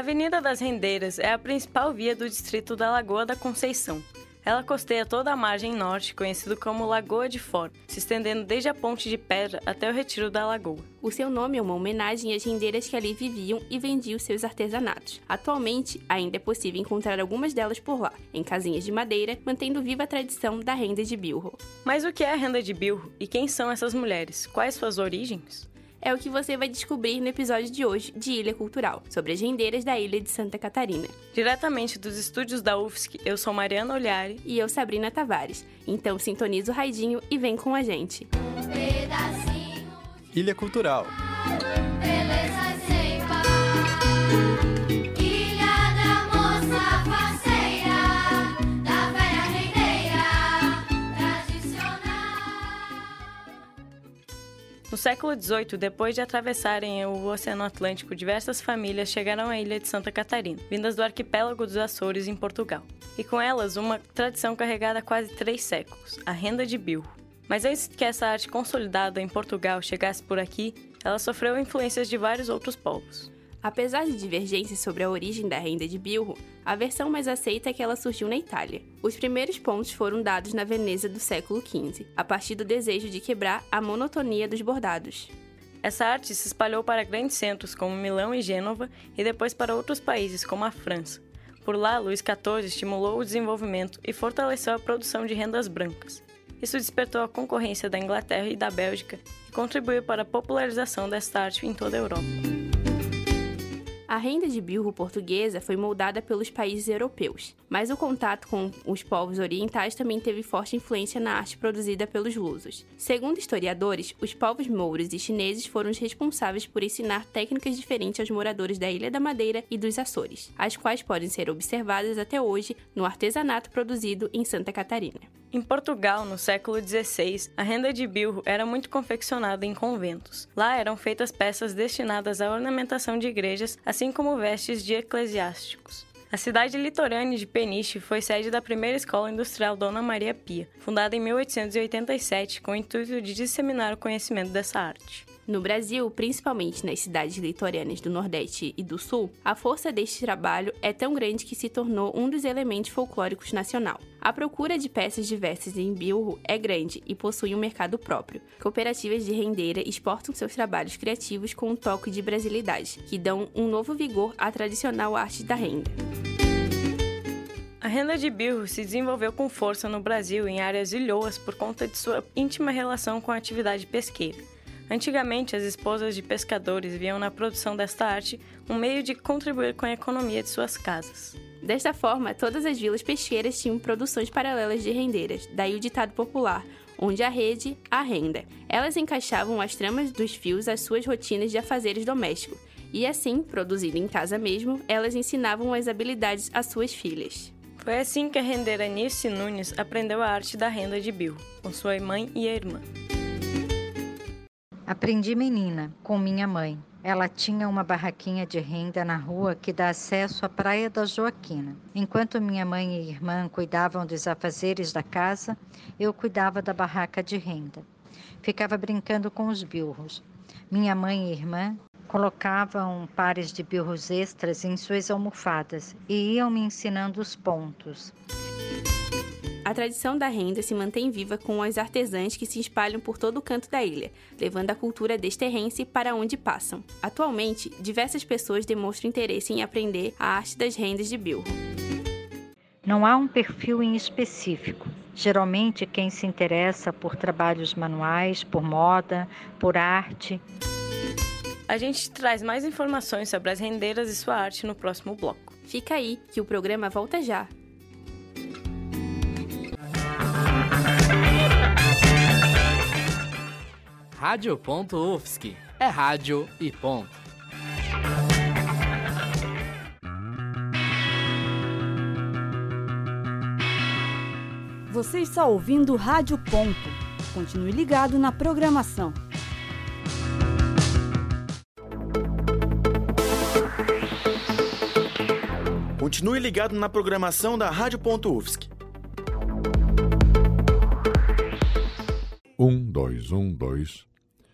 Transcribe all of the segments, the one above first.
A Avenida das Rendeiras é a principal via do distrito da Lagoa da Conceição. Ela costeia toda a margem norte, conhecido como Lagoa de Fora, se estendendo desde a Ponte de Pedra até o retiro da lagoa. O seu nome é uma homenagem às rendeiras que ali viviam e vendiam seus artesanatos. Atualmente, ainda é possível encontrar algumas delas por lá, em casinhas de madeira, mantendo viva a tradição da renda de bilro. Mas o que é a renda de bilro e quem são essas mulheres? Quais suas origens? É o que você vai descobrir no episódio de hoje de Ilha Cultural, sobre as rendeiras da ilha de Santa Catarina. Diretamente dos estúdios da UFSC, eu sou Mariana Olhari e eu Sabrina Tavares. Então sintoniza o raidinho e vem com a gente. Ilha Cultural. Século XVIII, depois de atravessarem o Oceano Atlântico, diversas famílias chegaram à ilha de Santa Catarina, vindas do arquipélago dos Açores, em Portugal. E com elas, uma tradição carregada há quase três séculos, a renda de bilro. Mas antes que essa arte consolidada em Portugal chegasse por aqui, ela sofreu influências de vários outros povos. Apesar de divergências sobre a origem da renda de bilro, a versão mais aceita é que ela surgiu na Itália. Os primeiros pontos foram dados na Veneza do século XV, a partir do desejo de quebrar a monotonia dos bordados. Essa arte se espalhou para grandes centros como Milão e Gênova e depois para outros países como a França. Por lá, Luís XIV estimulou o desenvolvimento e fortaleceu a produção de rendas brancas. Isso despertou a concorrência da Inglaterra e da Bélgica e contribuiu para a popularização desta arte em toda a Europa. A renda de bilro portuguesa foi moldada pelos países europeus, mas o contato com os povos orientais também teve forte influência na arte produzida pelos lusos. Segundo historiadores, os povos mouros e chineses foram os responsáveis por ensinar técnicas diferentes aos moradores da Ilha da Madeira e dos Açores, as quais podem ser observadas até hoje no artesanato produzido em Santa Catarina. Em Portugal, no século XVI, a renda de bilro era muito confeccionada em conventos. Lá eram feitas peças destinadas à ornamentação de igrejas, assim como vestes de eclesiásticos. A cidade litorânea de Peniche foi sede da primeira escola industrial Dona Maria Pia, fundada em 1887 com o intuito de disseminar o conhecimento dessa arte. No Brasil, principalmente nas cidades litorâneas do Nordeste e do Sul, a força deste trabalho é tão grande que se tornou um dos elementos folclóricos nacional. A procura de peças diversas em bilro é grande e possui um mercado próprio. Cooperativas de rendeira exportam seus trabalhos criativos com um toque de brasilidade, que dão um novo vigor à tradicional arte da renda. A renda de bilro se desenvolveu com força no Brasil em áreas ilhoas por conta de sua íntima relação com a atividade pesqueira. Antigamente, as esposas de pescadores viam na produção desta arte um meio de contribuir com a economia de suas casas. Desta forma, todas as vilas pesqueiras tinham produções paralelas de rendeiras, daí o ditado popular: onde a rede, a renda. Elas encaixavam as tramas dos fios às suas rotinas de afazeres domésticos, e assim, produzindo em casa mesmo, elas ensinavam as habilidades às suas filhas. Foi assim que a rendeira Nice Nunes aprendeu a arte da renda de bilro, com sua mãe e irmã. Aprendi menina, com minha mãe. Ela tinha uma barraquinha de renda na rua que dá acesso à Praia da Joaquina. Enquanto minha mãe e irmã cuidavam dos afazeres da casa, eu cuidava da barraca de renda. Ficava brincando com os bilros. Minha mãe e irmã colocavam pares de bilros extras em suas almofadas e iam me ensinando os pontos. A tradição da renda se mantém viva com as artesãs que se espalham por todo o canto da ilha, levando a cultura desterrense para onde passam. Atualmente, diversas pessoas demonstram interesse em aprender a arte das rendas de bilro. Não há um perfil em específico. Geralmente, quem se interessa por trabalhos manuais, por moda, por arte. A gente traz mais informações sobre as rendeiras e sua arte no próximo bloco. Fica aí, que o programa volta já. Rádio.UFSC. É rádio e ponto. Você está ouvindo Rádio Ponto. Continue ligado na programação. Continue ligado na programação da Rádio.UFSC. Um, dois, um, dois.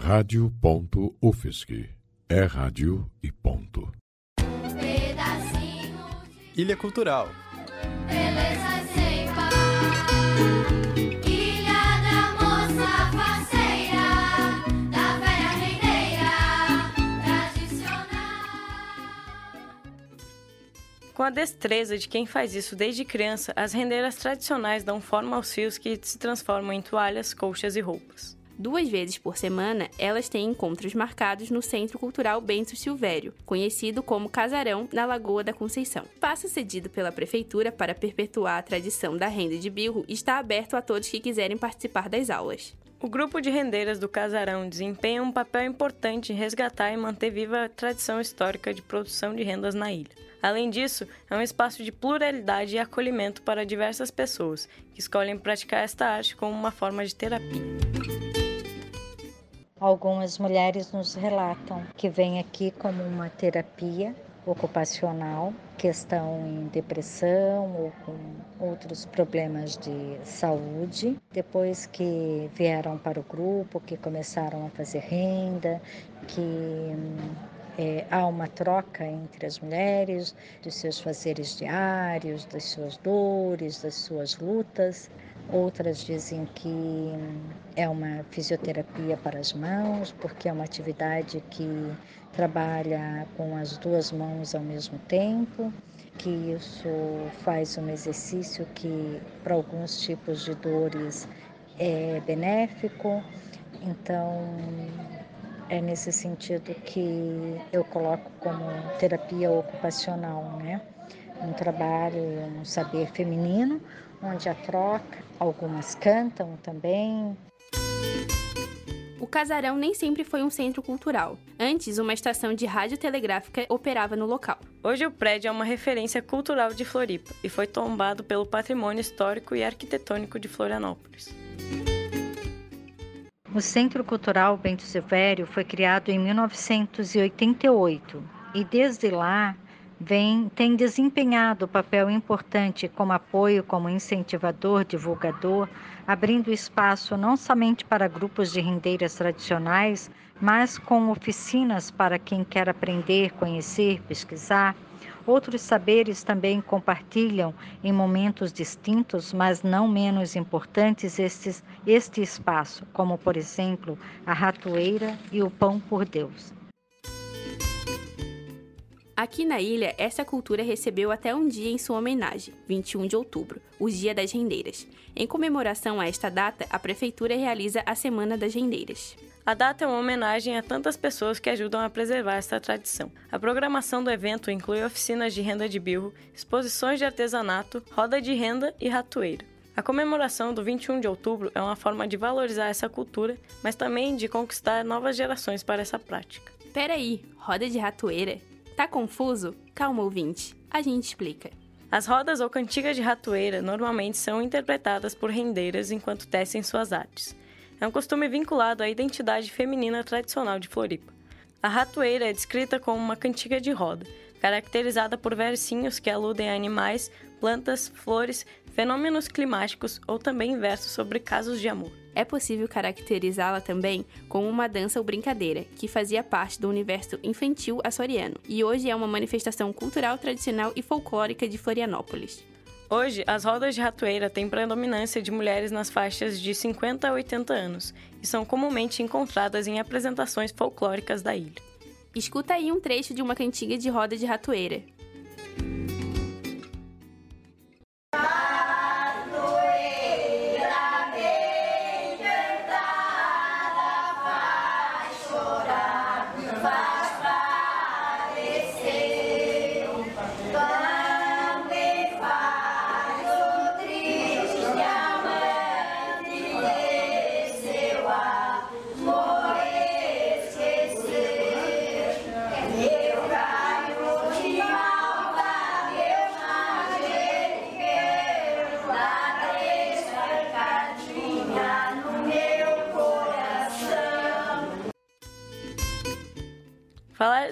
Rádio.UFSC. É rádio e ponto. Ilha Cultural. Beleza sem par. Ilha da moça faceira, da velha rendeira, tradicional. Com a destreza de quem faz isso desde criança, as rendeiras tradicionais dão forma aos fios que se transformam em toalhas, colchas e roupas. Duas vezes por semana, elas têm encontros marcados no Centro Cultural Bento Silvério, conhecido como Casarão, na Lagoa da Conceição. Espaço cedido pela Prefeitura para perpetuar a tradição da renda de bilro está aberto a todos que quiserem participar das aulas. O grupo de rendeiras do Casarão desempenha um papel importante em resgatar e manter viva a tradição histórica de produção de rendas na ilha. Além disso, é um espaço de pluralidade e acolhimento para diversas pessoas que escolhem praticar esta arte como uma forma de terapia. Algumas mulheres nos relatam que vêm aqui como uma terapia ocupacional, que estão em depressão ou com outros problemas de saúde, depois que vieram para o grupo, que começaram a fazer renda, que é, há uma troca entre as mulheres dos seus fazeres diários, das suas dores, das suas lutas. Outras dizem que é uma fisioterapia para as mãos, porque é uma atividade que trabalha com as duas mãos ao mesmo tempo, que isso faz um exercício que para alguns tipos de dores é benéfico. Então, é nesse sentido que eu coloco como terapia ocupacional, né? Um trabalho, um saber feminino, onde a troca, algumas cantam também. O casarão nem sempre foi um centro cultural. Antes, uma estação de rádio telegráfica operava no local. Hoje o prédio é uma referência cultural de Floripa e foi tombado pelo patrimônio histórico e arquitetônico de Florianópolis. O Centro Cultural Bento Silvério foi criado em 1988 e desde lá vem, tem desempenhado papel importante como apoio, como incentivador, divulgador, abrindo espaço não somente para grupos de rendeiras tradicionais, mas com oficinas para quem quer aprender, conhecer, pesquisar. Outros saberes também compartilham em momentos distintos, mas não menos importantes, estes, este espaço, como, por exemplo, a ratoeira e o pão por Deus. Aqui na ilha, essa cultura recebeu até um dia em sua homenagem, 21 de outubro, o Dia das Rendeiras. Em comemoração a esta data, a Prefeitura realiza a Semana das Rendeiras. A data é uma homenagem a tantas pessoas que ajudam a preservar esta tradição. A programação do evento inclui oficinas de renda de birro, exposições de artesanato, roda de renda e ratoeira. A comemoração do 21 de outubro é uma forma de valorizar essa cultura, mas também de conquistar novas gerações para essa prática. Peraí, roda de ratoeira? Tá confuso? Calma, ouvinte, a gente explica. As rodas ou cantigas de ratoeira normalmente são interpretadas por rendeiras enquanto tecem suas artes. É um costume vinculado à identidade feminina tradicional de Floripa. A ratoeira é descrita como uma cantiga de roda, caracterizada por versinhos que aludem a animais, plantas, flores, fenômenos climáticos ou também versos sobre casos de amor. É possível caracterizá-la também como uma dança ou brincadeira, que fazia parte do universo infantil açoriano, e hoje é uma manifestação cultural tradicional e folclórica de Florianópolis. Hoje, as rodas de ratoeira têm predominância de mulheres nas faixas de 50 a 80 anos e são comumente encontradas em apresentações folclóricas da ilha. Escuta aí um trecho de uma cantiga de roda de ratoeira.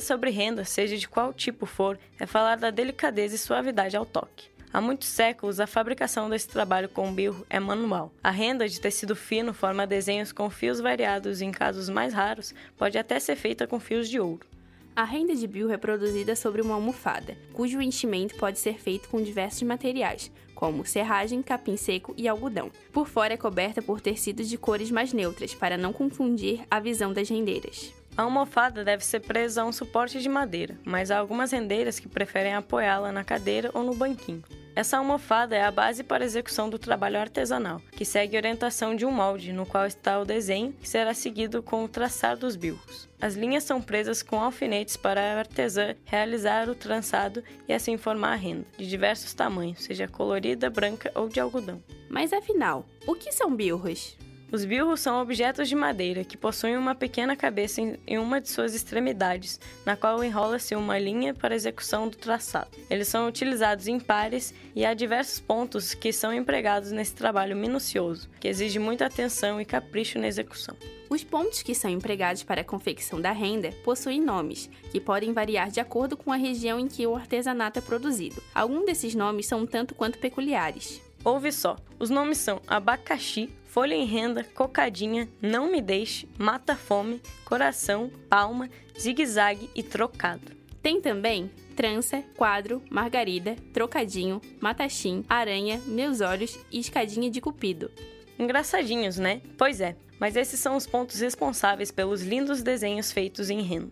Sobre renda, seja de qual tipo for, é falar da delicadeza e suavidade ao toque. Há muitos séculos, a fabricação desse trabalho com birro é manual. A renda de tecido fino forma desenhos com fios variados e, em casos mais raros, pode até ser feita com fios de ouro. A renda de bilro é produzida sobre uma almofada, cujo enchimento pode ser feito com diversos materiais, como serragem, capim seco e algodão. Por fora é coberta por tecidos de cores mais neutras, para não confundir a visão das rendeiras. A almofada deve ser presa a um suporte de madeira, mas há algumas rendeiras que preferem apoiá-la na cadeira ou no banquinho. Essa almofada é a base para a execução do trabalho artesanal, que segue a orientação de um molde, no qual está o desenho, que será seguido com o traçar dos bilros. As linhas são presas com alfinetes para a artesã realizar o trançado e assim formar a renda, de diversos tamanhos, seja colorida, branca ou de algodão. Mas afinal, o que são bilros? Os bilros são objetos de madeira que possuem uma pequena cabeça em uma de suas extremidades, na qual enrola-se uma linha para execução do traçado. Eles são utilizados em pares e há diversos pontos que são empregados nesse trabalho minucioso, que exige muita atenção e capricho na execução. Os pontos que são empregados para a confecção da renda possuem nomes, que podem variar de acordo com a região em que o artesanato é produzido. Alguns desses nomes são um tanto quanto peculiares. Ouve só, os nomes são abacaxi, folha em renda, cocadinha, não me deixe, mata fome, coração, palma, zigue-zague e trocado. Tem também trança, quadro, margarida, trocadinho, matachim, aranha, meus olhos e escadinha de cupido. Engraçadinhos, né? Pois é, mas esses são os pontos responsáveis pelos lindos desenhos feitos em renda.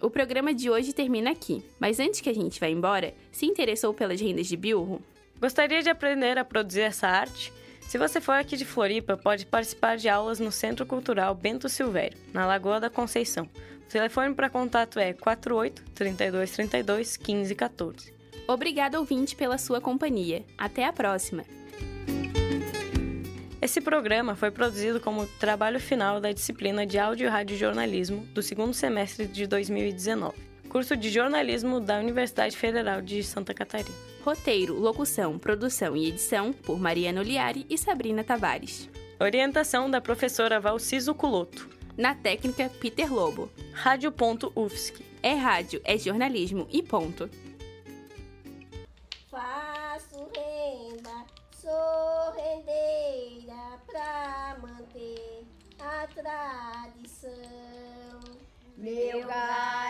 O programa de hoje termina aqui, mas antes que a gente vá embora, se interessou pelas rendas de bilro? Gostaria de aprender a produzir essa arte? Se você for aqui de Floripa, pode participar de aulas no Centro Cultural Bento Silvério, na Lagoa da Conceição. O telefone para contato é 48 32 32 15 14. Obrigada, ouvinte, pela sua companhia. Até a próxima! Esse programa foi produzido como trabalho final da disciplina de Áudio e Rádio Jornalismo do segundo semestre de 2019, curso de jornalismo da Universidade Federal de Santa Catarina. Roteiro, locução, produção e edição por Mariana Oliari e Sabrina Tavares. Orientação da professora Valciso Culoto. Na técnica, Peter Lobo. Rádio.UFSC. É rádio, é jornalismo e ponto. Faço renda, sou rendeira pra manter a tradição. Meu galho